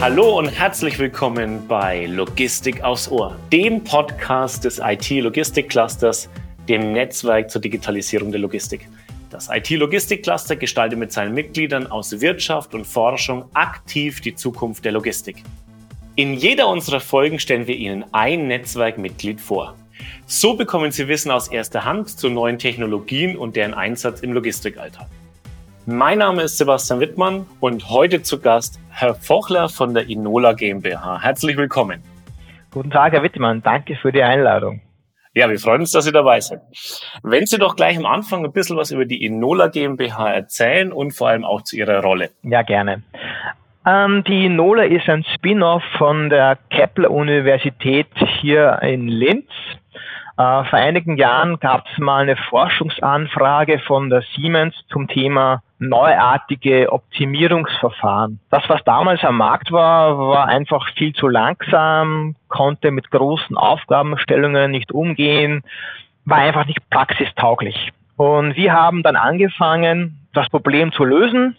Hallo und herzlich willkommen bei Logistik aufs Ohr, dem Podcast des IT-Logistik-Clusters, dem Netzwerk zur Digitalisierung der Logistik. Das IT-Logistik-Cluster gestaltet mit seinen Mitgliedern aus Wirtschaft und Forschung aktiv die Zukunft der Logistik. In jeder unserer Folgen stellen wir Ihnen ein Netzwerkmitglied vor. So bekommen Sie Wissen aus erster Hand zu neuen Technologien und deren Einsatz im Logistikalltag. Mein Name ist Sebastian Wittmann und heute zu Gast Herr Fochler von der Inola GmbH. Herzlich willkommen. Guten Tag, Herr Wittmann. Danke für die Einladung. Ja, wir freuen uns, dass Sie dabei sind. Wenn Sie doch gleich am Anfang ein bisschen was über die Inola GmbH erzählen und vor allem auch zu Ihrer Rolle. Ja, gerne. Ähm, die Inola ist ein Spin-off von der Kepler Universität hier in Linz. Äh, vor einigen Jahren gab es mal eine Forschungsanfrage von der Siemens zum Thema neuartige Optimierungsverfahren. Das, was damals am Markt war, war einfach viel zu langsam, konnte mit großen Aufgabenstellungen nicht umgehen, war einfach nicht praxistauglich. Und wir haben dann angefangen, das Problem zu lösen,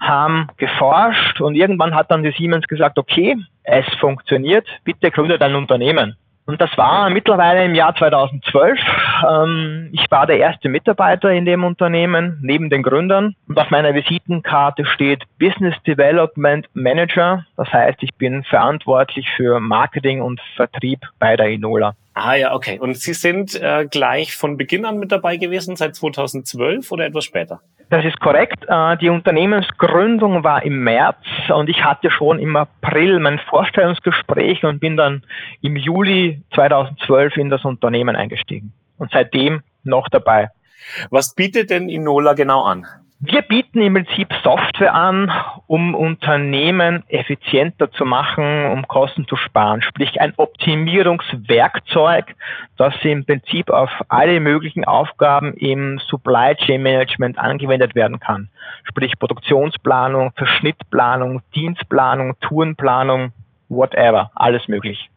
haben geforscht und irgendwann hat dann die Siemens gesagt, okay, es funktioniert, bitte gründet ein Unternehmen. Und das war mittlerweile im Jahr 2012. Ähm, ich war der erste Mitarbeiter in dem Unternehmen, neben den Gründern. Und auf meiner Visitenkarte steht Business Development Manager. Das heißt, ich bin verantwortlich für Marketing und Vertrieb bei der Inola. Ah ja, okay. Und Sie sind äh, gleich von Beginn an mit dabei gewesen, seit 2012 oder etwas später? Das ist korrekt. Äh, die Unternehmensgründung war im März und ich hatte schon im April mein Vorstellungsgespräch und bin dann im Juli 2012 in das Unternehmen eingestiegen und seitdem noch dabei. Was bietet denn Inola genau an? Wir bieten im Prinzip Software an, um Unternehmen effizienter zu machen, um Kosten zu sparen. Sprich ein Optimierungswerkzeug, das im Prinzip auf alle möglichen Aufgaben im Supply Chain Management angewendet werden kann. Sprich Produktionsplanung, Verschnittplanung, Dienstplanung, Tourenplanung, whatever, alles möglich.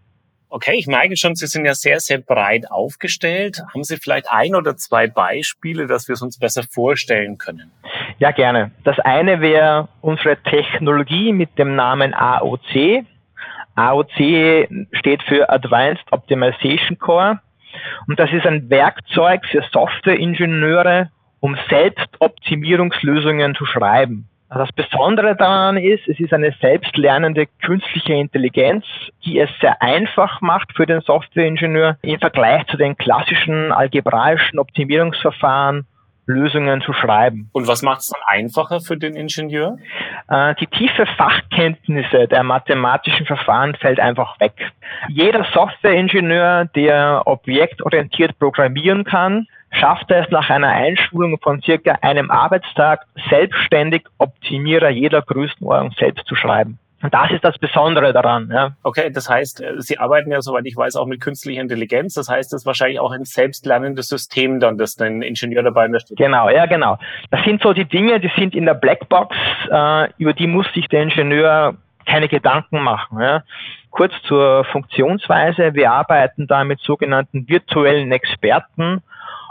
Okay, ich merke schon, Sie sind ja sehr, sehr breit aufgestellt. Haben Sie vielleicht ein oder zwei Beispiele, dass wir es uns besser vorstellen können? Ja, gerne. Das eine wäre unsere Technologie mit dem Namen AOC. AOC steht für Advanced Optimization Core. Und das ist ein Werkzeug für Softwareingenieure, um Selbstoptimierungslösungen zu schreiben. Das Besondere daran ist, es ist eine selbstlernende künstliche Intelligenz, die es sehr einfach macht für den Softwareingenieur im Vergleich zu den klassischen algebraischen Optimierungsverfahren Lösungen zu schreiben. Und was macht es dann einfacher für den Ingenieur? Äh, die tiefe Fachkenntnisse der mathematischen Verfahren fällt einfach weg. Jeder Softwareingenieur, der objektorientiert programmieren kann, schafft es nach einer Einschulung von circa einem Arbeitstag selbstständig Optimierer jeder Größenordnung selbst zu schreiben. Und das ist das Besondere daran. Ja. Okay, das heißt, äh, Sie arbeiten ja, soweit ich weiß, auch mit künstlicher Intelligenz. Das heißt, es ist wahrscheinlich auch ein selbstlernendes System dann, das den Ingenieur dabei unterstützt. Genau, ja, genau. Das sind so die Dinge, die sind in der Blackbox, äh, über die muss sich der Ingenieur keine Gedanken machen. Ja. Kurz zur Funktionsweise. Wir arbeiten da mit sogenannten virtuellen Experten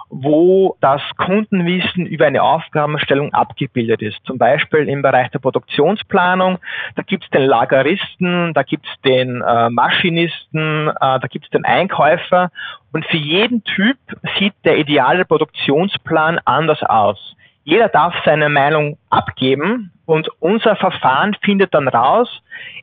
wo das Kundenwissen über eine Aufgabenstellung abgebildet ist. Zum Beispiel im Bereich der Produktionsplanung, da gibt es den Lageristen, da gibt es den äh, Maschinisten, äh, da gibt es den Einkäufer und für jeden Typ sieht der ideale Produktionsplan anders aus. Jeder darf seine Meinung abgeben und unser Verfahren findet dann raus,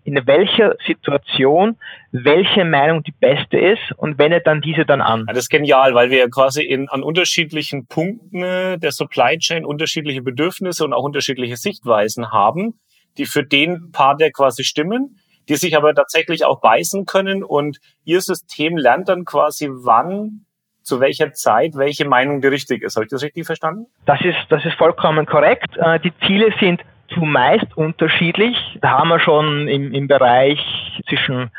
in welcher Situation welche Meinung die beste ist und wendet dann diese dann an. Ja, das ist genial, weil wir quasi in, an unterschiedlichen Punkten der Supply Chain unterschiedliche Bedürfnisse und auch unterschiedliche Sichtweisen haben, die für den Part ja quasi stimmen, die sich aber tatsächlich auch beißen können und ihr System lernt dann quasi, wann zu welcher Zeit welche Meinung die richtig ist. Habe ich das richtig verstanden? Das ist, das ist vollkommen korrekt. Äh, die Ziele sind zumeist unterschiedlich. Da haben wir schon im, im Bereich zwischen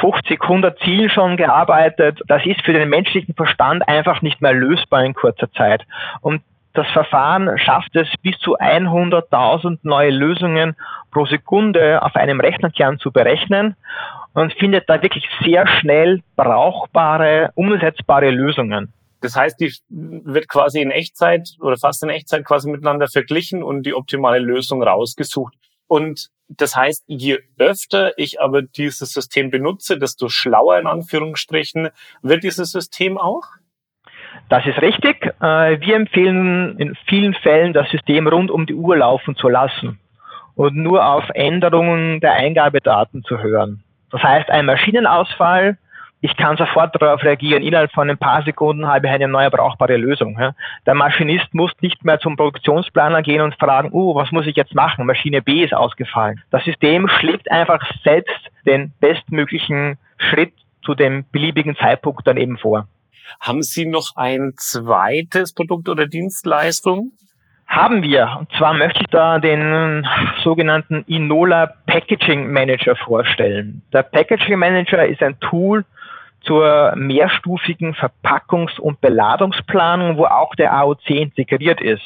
50, 100 Zielen schon gearbeitet. Das ist für den menschlichen Verstand einfach nicht mehr lösbar in kurzer Zeit. Und das Verfahren schafft es, bis zu 100.000 neue Lösungen pro Sekunde auf einem Rechnerkern zu berechnen und findet da wirklich sehr schnell brauchbare, umsetzbare Lösungen. Das heißt, die wird quasi in Echtzeit oder fast in Echtzeit quasi miteinander verglichen und die optimale Lösung rausgesucht. Und das heißt, je öfter ich aber dieses System benutze, desto schlauer in Anführungsstrichen wird dieses System auch? Das ist richtig. Äh, wir empfehlen in vielen Fällen, das System rund um die Uhr laufen zu lassen und nur auf Änderungen der Eingabedaten zu hören. Das heißt, ein Maschinenausfall, ich kann sofort darauf reagieren. Innerhalb von ein paar Sekunden habe ich eine neue brauchbare Lösung. Der Maschinist muss nicht mehr zum Produktionsplaner gehen und fragen, uh, was muss ich jetzt machen? Maschine B ist ausgefallen. Das System schlägt einfach selbst den bestmöglichen Schritt zu dem beliebigen Zeitpunkt dann eben vor. Haben Sie noch ein zweites Produkt oder Dienstleistung? Haben wir. Und zwar möchte ich da den sogenannten Inola Packaging Manager vorstellen. Der Packaging Manager ist ein Tool zur mehrstufigen Verpackungs- und Beladungsplanung, wo auch der AOC integriert ist.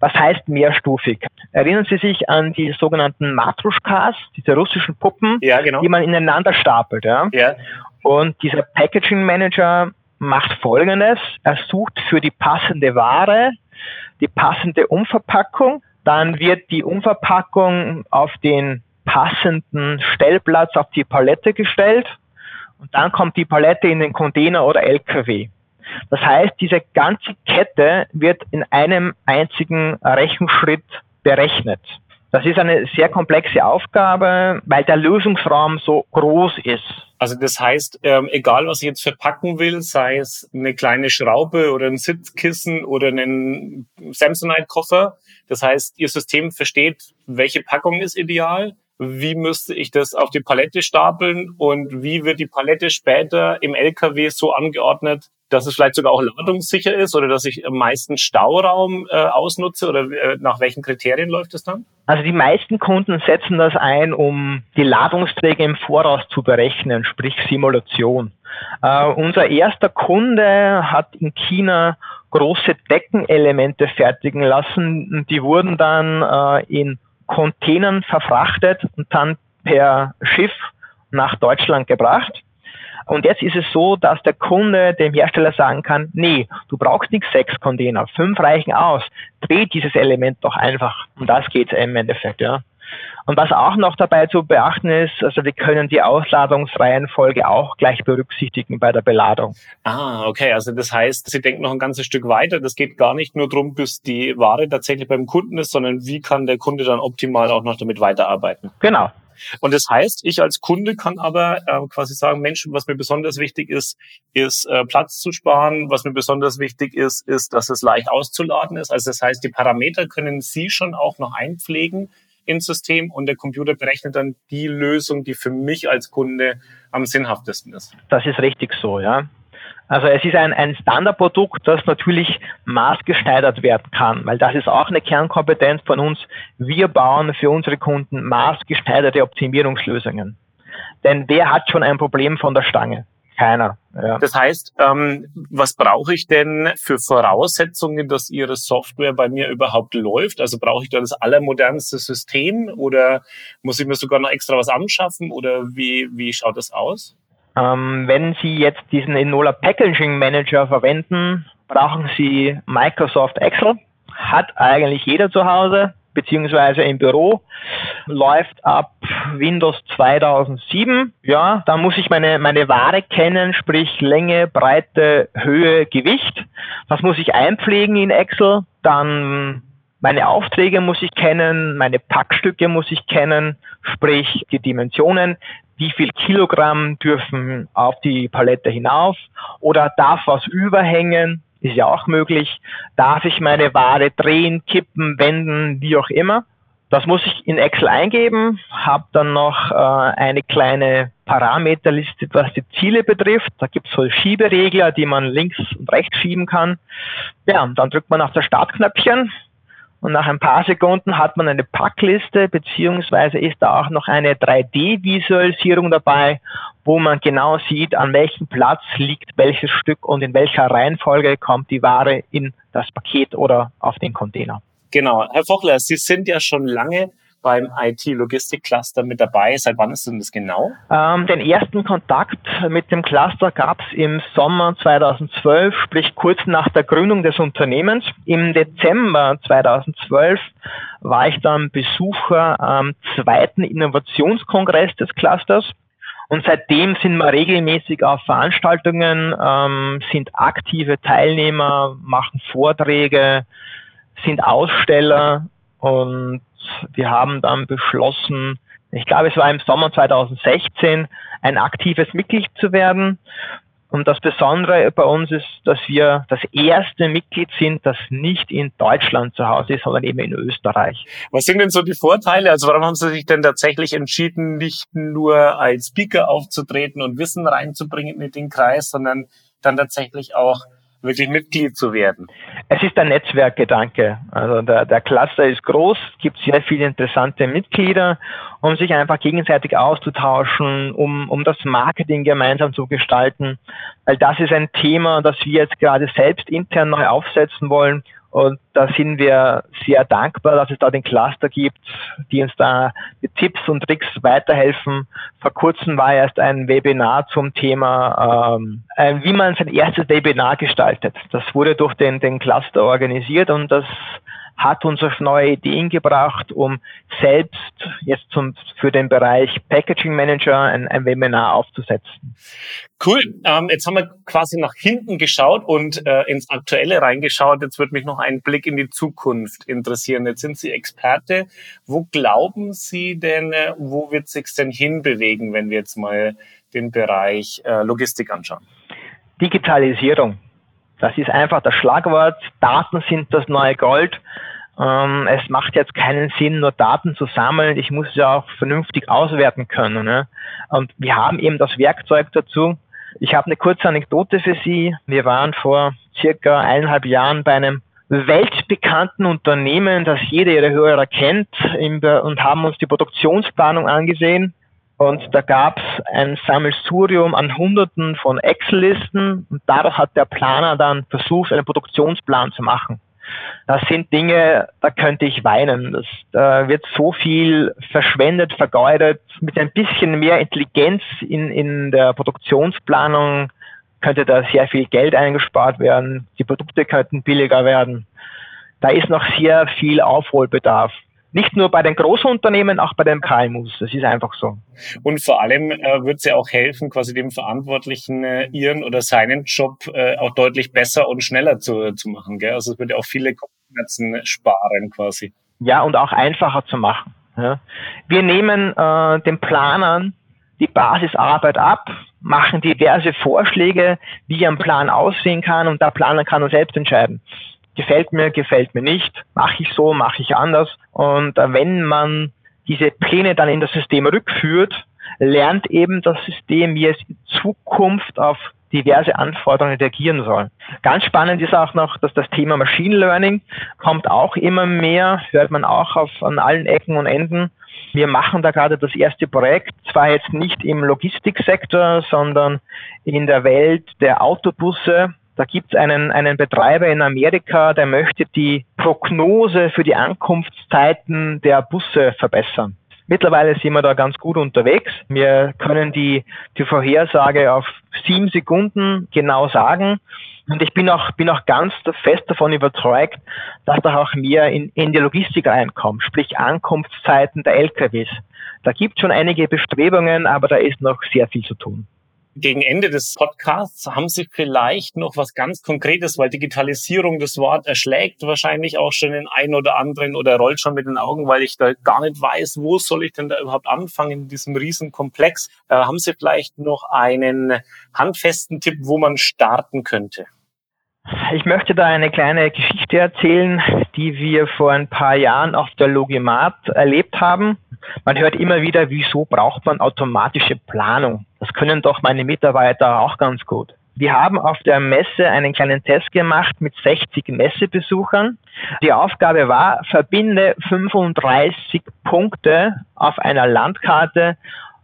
Was heißt mehrstufig? Erinnern Sie sich an die sogenannten Matruschkas, diese russischen Puppen, ja, genau. die man ineinander stapelt. Ja? ja. Und dieser Packaging Manager macht Folgendes. Er sucht für die passende Ware die passende Umverpackung. Dann wird die Umverpackung auf den passenden Stellplatz auf die Palette gestellt und dann kommt die Palette in den Container oder LKW. Das heißt, diese ganze Kette wird in einem einzigen Rechenschritt berechnet. Das ist eine sehr komplexe Aufgabe, weil der Lösungsraum so groß ist. Also das heißt, ähm, egal was ich jetzt verpacken will, sei es eine kleine Schraube oder ein Sitzkissen oder einen Samsonite-Koffer, das heißt, Ihr System versteht, welche Packung ist ideal, wie müsste ich das auf die Palette stapeln und wie wird die Palette später im LKW so angeordnet, dass es vielleicht sogar auch ladungssicher ist oder dass ich am meisten Stauraum äh, ausnutze oder äh, nach welchen Kriterien läuft es dann? Also die meisten Kunden setzen das ein, um die Ladungsträger im Voraus zu berechnen, sprich Simulation. Äh, unser erster Kunde hat in China große Deckenelemente fertigen lassen. Die wurden dann äh, in Containern verfrachtet und dann per Schiff nach Deutschland gebracht. Und jetzt ist es so, dass der Kunde dem Hersteller sagen kann, nee, du brauchst nicht sechs Container, fünf reichen aus. Dreh dieses Element doch einfach. Um das geht es im Endeffekt, ja. Und was auch noch dabei zu beachten ist, also wir können die Ausladungsreihenfolge auch gleich berücksichtigen bei der Beladung. Ah, okay. Also das heißt, Sie denken noch ein ganzes Stück weiter. Das geht gar nicht nur darum, bis die Ware tatsächlich beim Kunden ist, sondern wie kann der Kunde dann optimal auch noch damit weiterarbeiten? Genau. Und das heißt, ich als Kunde kann aber äh, quasi sagen, Mensch, was mir besonders wichtig ist, ist äh, Platz zu sparen. Was mir besonders wichtig ist, ist, dass es leicht auszuladen ist. Also das heißt, die Parameter können Sie schon auch noch einpflegen ins System und der Computer berechnet dann die Lösung, die für mich als Kunde am sinnhaftesten ist. Das ist richtig so, ja. Also es ist ein, ein Standardprodukt, das natürlich maßgeschneidert werden kann, weil das ist auch eine Kernkompetenz von uns. Wir bauen für unsere Kunden maßgeschneiderte Optimierungslösungen. Denn wer hat schon ein Problem von der Stange? Keiner. Ja. Das heißt, ähm, was brauche ich denn für Voraussetzungen, dass Ihre Software bei mir überhaupt läuft? Also brauche ich da das allermodernste System oder muss ich mir sogar noch extra was anschaffen oder wie, wie schaut das aus? Ähm, wenn Sie jetzt diesen Enola Packaging Manager verwenden, brauchen Sie Microsoft Excel. Hat eigentlich jeder zu Hause beziehungsweise im Büro, läuft ab Windows 2007. Ja, da muss ich meine, meine Ware kennen, sprich Länge, Breite, Höhe, Gewicht. Das muss ich einpflegen in Excel. Dann meine Aufträge muss ich kennen, meine Packstücke muss ich kennen, sprich die Dimensionen, wie viel Kilogramm dürfen auf die Palette hinauf oder darf was überhängen, ist ja auch möglich. Darf ich meine Ware drehen, kippen, wenden, wie auch immer. Das muss ich in Excel eingeben, habe dann noch äh, eine kleine Parameterliste, was die Ziele betrifft. Da gibt es so Schieberegler, die man links und rechts schieben kann. Ja, und dann drückt man auf das Startknöpfchen und nach ein paar Sekunden hat man eine Packliste, beziehungsweise ist da auch noch eine 3D-Visualisierung dabei, wo man genau sieht, an welchem Platz liegt welches Stück und in welcher Reihenfolge kommt die Ware in das Paket oder auf den Container. Genau. Herr Fochler, Sie sind ja schon lange beim IT-Logistik-Cluster mit dabei. Seit wann ist denn das genau? Ähm, den ersten Kontakt mit dem Cluster gab es im Sommer 2012, sprich kurz nach der Gründung des Unternehmens. Im Dezember 2012 war ich dann Besucher am zweiten Innovationskongress des Clusters. Und seitdem sind wir regelmäßig auf Veranstaltungen, ähm, sind aktive Teilnehmer, machen Vorträge, sind Aussteller und wir haben dann beschlossen, ich glaube, es war im Sommer 2016, ein aktives Mitglied zu werden. Und das Besondere bei uns ist, dass wir das erste Mitglied sind, das nicht in Deutschland zu Hause ist, sondern eben in Österreich. Was sind denn so die Vorteile? Also warum haben Sie sich denn tatsächlich entschieden, nicht nur als Speaker aufzutreten und Wissen reinzubringen in den Kreis, sondern dann tatsächlich auch wirklich Mitglied zu werden? Es ist ein Netzwerkgedanke. Also der, der Cluster ist groß, gibt sehr viele interessante Mitglieder, um sich einfach gegenseitig auszutauschen, um, um das Marketing gemeinsam zu gestalten. Weil das ist ein Thema, das wir jetzt gerade selbst intern neu aufsetzen wollen und da sind wir sehr dankbar, dass es da den Cluster gibt, die uns da mit Tipps und Tricks weiterhelfen. Vor kurzem war erst ein Webinar zum Thema, ähm, äh, wie man sein erstes Webinar gestaltet. Das wurde durch den, den Cluster organisiert und das hat uns auf neue Ideen gebracht, um selbst jetzt zum, für den Bereich Packaging Manager ein, ein Webinar aufzusetzen. Cool. Ähm, jetzt haben wir quasi nach hinten geschaut und äh, ins Aktuelle reingeschaut. Jetzt würde mich noch ein Blick in die Zukunft interessieren. Jetzt sind Sie Experte. Wo glauben Sie denn, äh, wo wird sich denn hinbewegen, wenn wir jetzt mal den Bereich äh, Logistik anschauen? Digitalisierung. Das ist einfach das Schlagwort. Daten sind das neue Gold. Ähm, es macht jetzt keinen Sinn, nur Daten zu sammeln. Ich muss ja auch vernünftig auswerten können. Ne? Und wir haben eben das Werkzeug dazu. Ich habe eine kurze Anekdote für Sie. Wir waren vor circa eineinhalb Jahren bei einem weltbekannten Unternehmen, das jeder ihrer Hörer kennt, und haben uns die Produktionsplanung angesehen. Und da gab es ein Sammelsurium an Hunderten von Excel-Listen und daraus hat der Planer dann versucht, einen Produktionsplan zu machen. Das sind Dinge, da könnte ich weinen. Das, da wird so viel verschwendet, vergeudet. Mit ein bisschen mehr Intelligenz in, in der Produktionsplanung könnte da sehr viel Geld eingespart werden. Die Produkte könnten billiger werden. Da ist noch sehr viel Aufholbedarf. Nicht nur bei den großen Unternehmen, auch bei den KMUs. Das ist einfach so. Und vor allem äh, wird es ja auch helfen, quasi dem Verantwortlichen äh, ihren oder seinen Job äh, auch deutlich besser und schneller zu, zu machen. Gell? Also es wird ja auch viele Kopfschmerzen sparen quasi. Ja, und auch einfacher zu machen. Ja. Wir nehmen äh, den Planern die Basisarbeit ab, machen diverse Vorschläge, wie ein Plan aussehen kann und der Planer kann nur selbst entscheiden gefällt mir, gefällt mir nicht, mache ich so, mache ich anders. Und äh, wenn man diese Pläne dann in das System rückführt, lernt eben das System, wie es in Zukunft auf diverse Anforderungen reagieren soll. Ganz spannend ist auch noch, dass das Thema Machine Learning kommt auch immer mehr, hört man auch auf, an allen Ecken und Enden. Wir machen da gerade das erste Projekt, zwar jetzt nicht im Logistiksektor, sondern in der Welt der Autobusse, da gibt es einen, einen Betreiber in Amerika, der möchte die Prognose für die Ankunftszeiten der Busse verbessern. Mittlerweile sind wir da ganz gut unterwegs. Wir können die, die Vorhersage auf sieben Sekunden genau sagen. Und ich bin auch, bin auch ganz fest davon überzeugt, dass da auch mehr in, in die Logistik reinkommt, sprich Ankunftszeiten der LKWs. Da gibt es schon einige Bestrebungen, aber da ist noch sehr viel zu tun gegen Ende des Podcasts haben Sie vielleicht noch was ganz Konkretes, weil Digitalisierung das Wort erschlägt wahrscheinlich auch schon den einen oder anderen oder rollt schon mit den Augen, weil ich da gar nicht weiß, wo soll ich denn da überhaupt anfangen in diesem Riesenkomplex. Äh, haben Sie vielleicht noch einen handfesten Tipp, wo man starten könnte? Ich möchte da eine kleine Geschichte erzählen, die wir vor ein paar Jahren auf der Logimat erlebt haben. Man hört immer wieder, wieso braucht man automatische Planung? Das können doch meine Mitarbeiter auch ganz gut. Wir haben auf der Messe einen kleinen Test gemacht mit 60 Messebesuchern. Die Aufgabe war, verbinde 35 Punkte auf einer Landkarte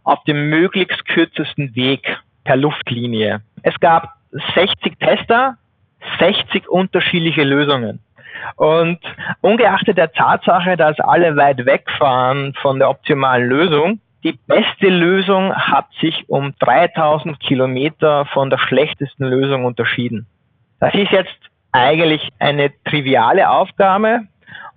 auf dem möglichst kürzesten Weg per Luftlinie. Es gab 60 Tester, 60 unterschiedliche Lösungen. Und ungeachtet der Tatsache, dass alle weit wegfahren von der optimalen Lösung, die beste Lösung hat sich um 3000 Kilometer von der schlechtesten Lösung unterschieden. Das ist jetzt eigentlich eine triviale Aufgabe.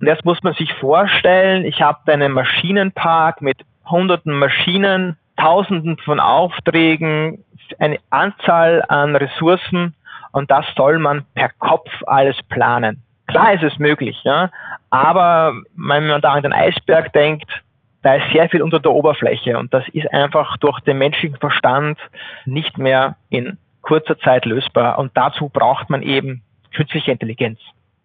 Und jetzt muss man sich vorstellen, ich habe einen Maschinenpark mit hunderten Maschinen, tausenden von Aufträgen, eine Anzahl an Ressourcen und das soll man per Kopf alles planen. Klar ist es möglich, ja, aber wenn man da an den Eisberg denkt, da ist sehr viel unter der Oberfläche und das ist einfach durch den menschlichen Verstand nicht mehr in kurzer Zeit lösbar und dazu braucht man eben künstliche Intelligenz.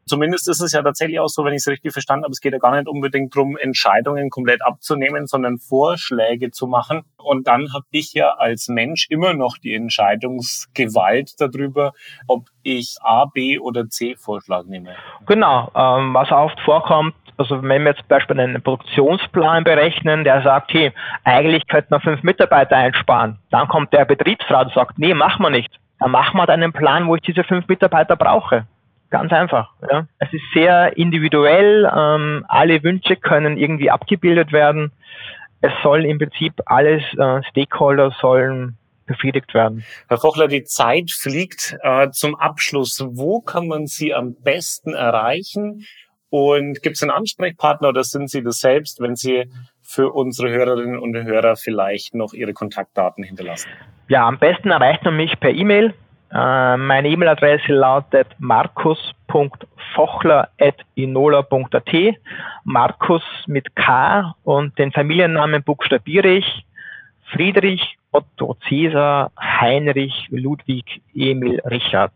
Zumindest ist es ja tatsächlich auch so, wenn ich es richtig verstanden habe, es geht ja gar nicht unbedingt darum, Entscheidungen komplett abzunehmen, sondern Vorschläge zu machen. Und dann habe ich ja als Mensch immer noch die Entscheidungsgewalt darüber, ob ich A, B oder C Vorschlag nehme. Genau, ähm, was oft vorkommt, also wenn wir jetzt zum Beispiel einen Produktionsplan berechnen, der sagt, hey, eigentlich könnte man fünf Mitarbeiter einsparen. Dann kommt der Betriebsrat und sagt, nee, machen wir nicht. Dann machen wir einen Plan, wo ich diese fünf Mitarbeiter brauche. Ganz einfach. Ja. Es ist sehr individuell. Ähm, alle Wünsche können irgendwie abgebildet werden. Es soll im Prinzip alles äh, Stakeholder sollen befriedigt werden. Herr Fochler, die Zeit fliegt äh, zum Abschluss. Wo kann man Sie am besten erreichen? Und gibt es einen Ansprechpartner oder sind Sie das selbst, wenn Sie für unsere Hörerinnen und Hörer vielleicht noch Ihre Kontaktdaten hinterlassen? Ja, am besten erreicht man mich per E-Mail meine E-Mail-Adresse lautet markus.fochler.inola.at. Markus mit K und den Familiennamen buchstabiere ich. Friedrich, Otto, Cäsar, Heinrich, Ludwig, Emil, Richard.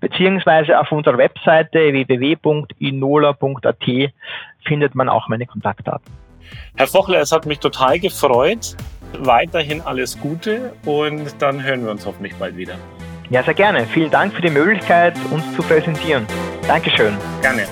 Beziehungsweise auf unserer Webseite www.inola.at findet man auch meine Kontaktdaten. Herr Fochler, es hat mich total gefreut. Weiterhin alles Gute und dann hören wir uns hoffentlich bald wieder. Ja, sehr gerne. Vielen Dank für die Möglichkeit, uns zu präsentieren. Dankeschön. Gerne.